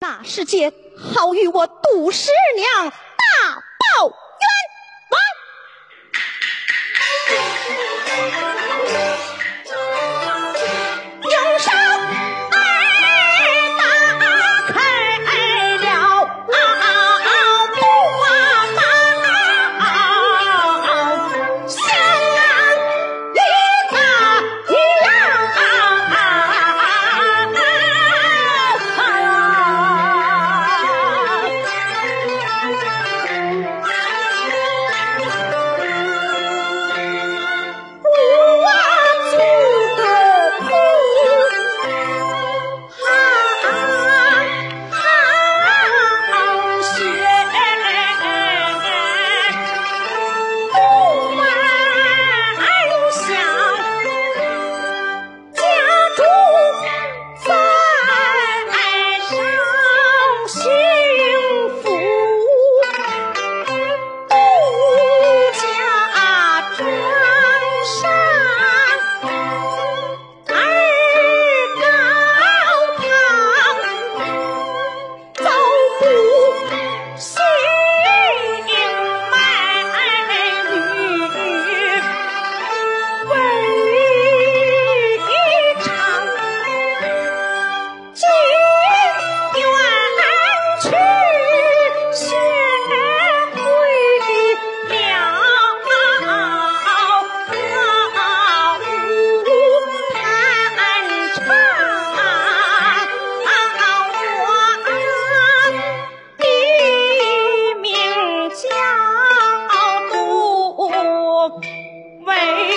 那世界好与我杜十娘大报冤枉。为